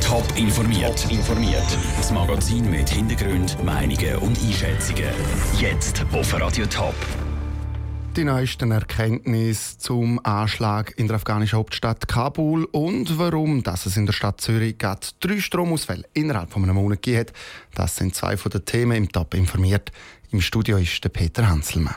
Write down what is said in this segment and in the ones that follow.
Top informiert. informiert. Das Magazin mit Hintergrund, Meinungen und Einschätzungen. Jetzt auf Radio Top. Die neuesten Erkenntnisse zum Anschlag in der afghanischen Hauptstadt Kabul und warum dass es in der Stadt Zürich gerade drei Stromausfälle innerhalb von einem Monat gegeben hat, das sind zwei von den Themen im Top informiert. Im Studio ist der Peter Hanselmann.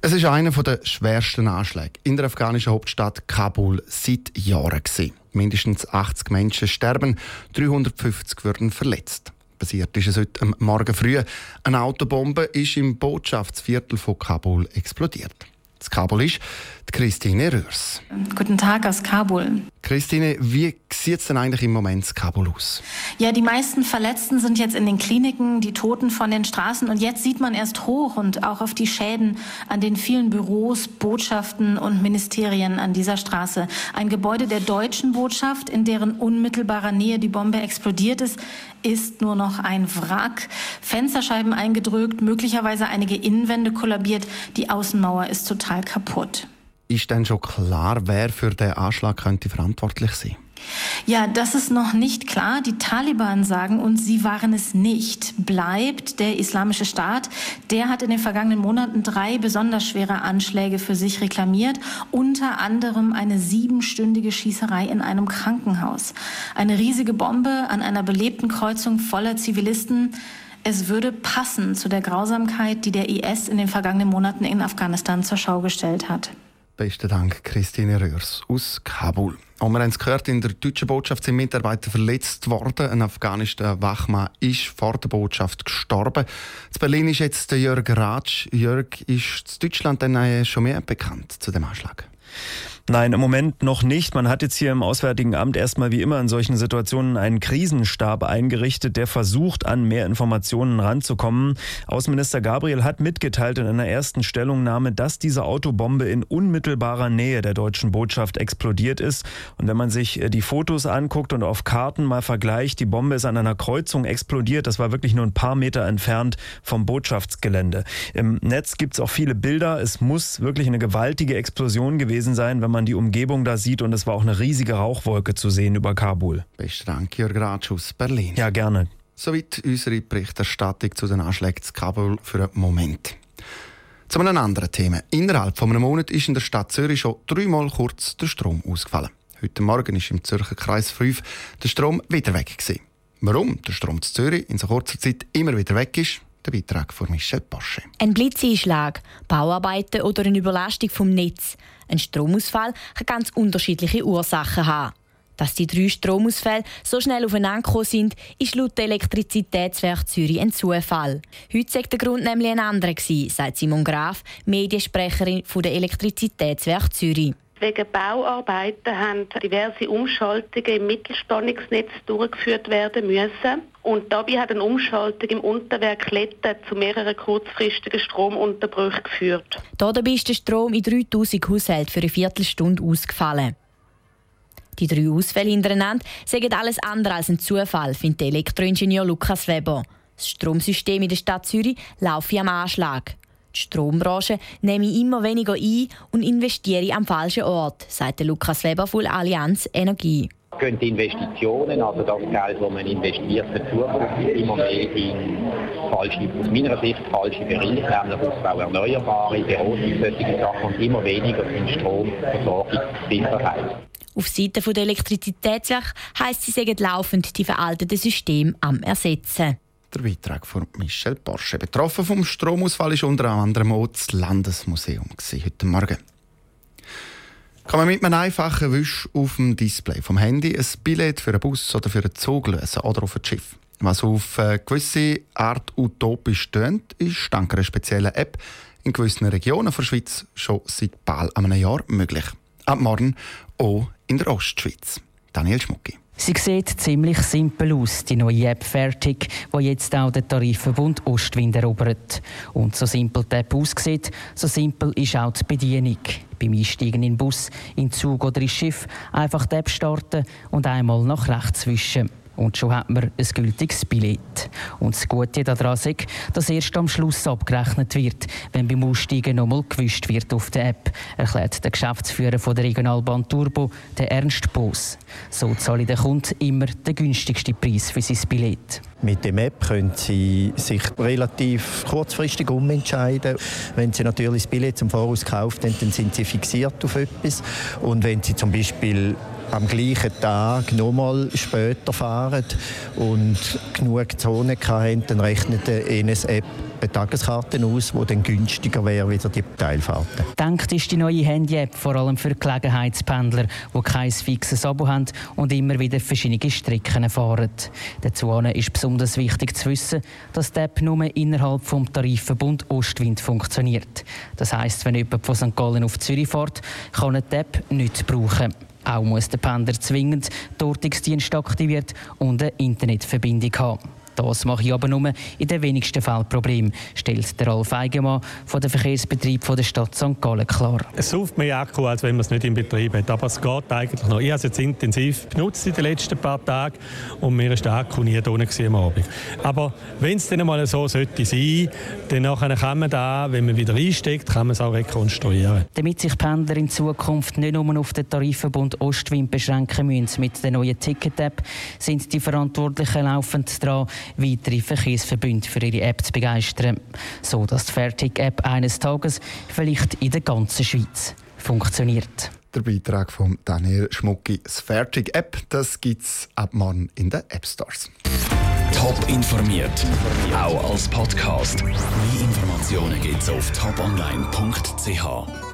Es ist einer der schwersten Anschläge in der afghanischen Hauptstadt Kabul seit Jahren. Gewesen. Mindestens 80 Menschen sterben, 350 werden verletzt. Passiert ist es heute am Morgen früh. Eine Autobombe ist im Botschaftsviertel von Kabul explodiert. Das Kabul ist die Christine Röhrs. Guten Tag aus Kabul. Christine, wie sieht es denn eigentlich im Moment in Kabul aus? Ja, die meisten Verletzten sind jetzt in den Kliniken, die Toten von den Straßen und jetzt sieht man erst hoch und auch auf die Schäden an den vielen Büros, Botschaften und Ministerien an dieser Straße. Ein Gebäude der deutschen Botschaft, in deren unmittelbarer Nähe die Bombe explodiert ist, ist nur noch ein Wrack. Fensterscheiben eingedrückt, möglicherweise einige Innenwände kollabiert, die Außenmauer ist total kaputt. Ist denn schon klar, wer für den Anschlag könnte verantwortlich sein? Ja, das ist noch nicht klar. Die Taliban sagen uns, sie waren es nicht. Bleibt der Islamische Staat. Der hat in den vergangenen Monaten drei besonders schwere Anschläge für sich reklamiert. Unter anderem eine siebenstündige Schießerei in einem Krankenhaus. Eine riesige Bombe an einer belebten Kreuzung voller Zivilisten. Es würde passen zu der Grausamkeit, die der IS in den vergangenen Monaten in Afghanistan zur Schau gestellt hat. Besten Dank, Christine Röhrs aus Kabul. Und wir haben es gehört, in der deutschen Botschaft sind Mitarbeiter verletzt worden. Ein afghanischer Wachmann ist vor der Botschaft gestorben. In Berlin ist jetzt der Jörg Ratsch. Jörg, ist in Deutschland denn schon mehr bekannt zu dem Anschlag? Nein, im Moment noch nicht. Man hat jetzt hier im Auswärtigen Amt erstmal wie immer in solchen Situationen einen Krisenstab eingerichtet, der versucht, an mehr Informationen ranzukommen. Außenminister Gabriel hat mitgeteilt in einer ersten Stellungnahme, dass diese Autobombe in unmittelbarer Nähe der deutschen Botschaft explodiert ist. Und wenn man sich äh, die Fotos anguckt und auf Karten mal vergleicht, die Bombe ist an einer Kreuzung explodiert. Das war wirklich nur ein paar Meter entfernt vom Botschaftsgelände. Im Netz gibt es auch viele Bilder. Es muss wirklich eine gewaltige Explosion gewesen sein, wenn man man die Umgebung da sieht und es war auch eine riesige Rauchwolke zu sehen über Kabul. Besten Dank, Jörg Ratsch aus Berlin. Ja, gerne. Soweit unsere Berichterstattung zu den Anschlägen zu Kabul für einen Moment. Zu einem anderen Thema. Innerhalb von einem Monat ist in der Stadt Zürich schon dreimal kurz der Strom ausgefallen. Heute Morgen ist im Zürcher Kreis 5 der Strom wieder weg. Gewesen. Warum der Strom zu Zürich in so kurzer Zeit immer wieder weg ist, der Beitrag von Michel Porsche. Ein Blitzeinschlag, Bauarbeiten oder eine Überlastung vom Netz. Ein Stromausfall kann ganz unterschiedliche Ursachen haben. Dass die drei Stromausfälle so schnell aufeinander sind, ist laut Elektrizitätswerk Zürich ein Zufall. Heute war der Grund nämlich ein anderer, sagt Simon Graf, Mediensprecherin der Elektrizitätswerk Zürich. Wegen Bauarbeiten haben diverse Umschaltungen im Mittelspannungsnetz durchgeführt werden müssen. Und dabei hat eine Umschaltung im Unterwerk Letten zu mehreren kurzfristigen Stromunterbrüchen geführt. Dabei ist der Strom in 3000 Haushalten für eine Viertelstunde ausgefallen. Die drei Ausfälle hintereinander sagen alles andere als ein Zufall, findet der Elektroingenieur Lukas Weber. Das Stromsystem in der Stadt Zürich laufe am Anschlag. Die Strombranche nehme immer weniger ein und investiere am falschen Ort, sagt Lukas Weber von Allianz Energie gehen die Investitionen, also das Geld, das man investiert für Zukunft, immer mehr in falsche, aus meiner Sicht falsche Bereiche, nämlich Ausbau erneuerbare, Beratung, solche Sachen und immer weniger in Stromversorgungssicherheit. Auf Seite der Elektrizitätswerke heisst, sie sagen laufend die veralteten Systeme am Ersetzen der Beitrag von Michel Porsche. Betroffen vom Stromausfall ist unter anderem auch das Landesmuseum heute Morgen. Kann man mit einem einfachen Wisch auf dem Display vom Handy ein Billett für einen Bus oder für einen Zug lösen oder auf ein Schiff. Was auf eine gewisse Art utopisch tönt, ist dank einer speziellen App in gewissen Regionen der Schweiz schon seit bald einem Jahr möglich. Ab morgen auch in der Ostschweiz. Daniel Schmucki. Sie sieht ziemlich simpel aus, die neue App fertig, wo jetzt auch der Tarifverbund Ostwind erobert. Und so simpel die App aussieht, so simpel ist auch die Bedienung. Beim Einsteigen in Bus, in Zug oder ins Schiff einfach die App starten und einmal nach rechts wischen. Und schon hat man ein gültiges Billett. Und das Gute daran ist, dass erst am Schluss abgerechnet wird, wenn beim Aussteigen nochmal gewischt wird auf der App, erklärt der Geschäftsführer von der Regionalbahn Turbo, der Ernst Boos. So zahle der Kunde immer den günstigsten Preis für sein Billett. Mit dem App können Sie sich relativ kurzfristig umentscheiden. Wenn Sie natürlich das Billett zum Voraus gekauft haben, dann sind Sie fixiert auf etwas. Und wenn Sie zum Beispiel am gleichen Tag nochmal später fahren und genug Zonen haben, dann rechnet die NS-App eine Tageskarte aus, die dann günstiger wäre als die Teilfahrten. Denkt ist die neue Handy-App vor allem für Gelegenheitspendler, die kein fixes Abo haben und immer wieder verschiedene Strecken fahren. Dazu ist besonders wichtig zu wissen, dass die App nur innerhalb des Tarifverbund Ostwind funktioniert. Das heisst, wenn jemand von St. Gallen auf Zürich fährt, kann die App nicht brauchen. Auch muss der Pendler zwingend Dortungsdienst aktiviert und eine Internetverbindung haben. Das mache ich aber nur in den wenigsten Fällen Problem, stellt der Ralf Eigenmann von der Verkehrsbetrieb von der Stadt St. Gallen klar. Es sauft mehr Akku, als wenn man es nicht in Betrieb hat, aber es geht eigentlich noch. Ich habe es jetzt intensiv benutzt in den letzten paar Tagen und mir ist der Akku nie drin am Abend. Aber wenn es dann einmal so sollte sein, dann kann man da, wenn man wieder einsteckt, kann man es auch rekonstruieren. Damit sich Pendler in Zukunft nicht nur auf den Tarifverbund Ostwind beschränken müssen mit der neuen Ticket-App, sind die Verantwortlichen laufend dran, weitere Verkehrsverbünde für ihre App zu begeistern, so dass die Fertig-App eines Tages vielleicht in der ganzen Schweiz funktioniert. Der Beitrag von Daniel Schmucki. Das Fertig-App, das gibt's ab morgen in den App Stores. Top informiert, auch als Podcast. Mehr Informationen gibt's auf toponline.ch.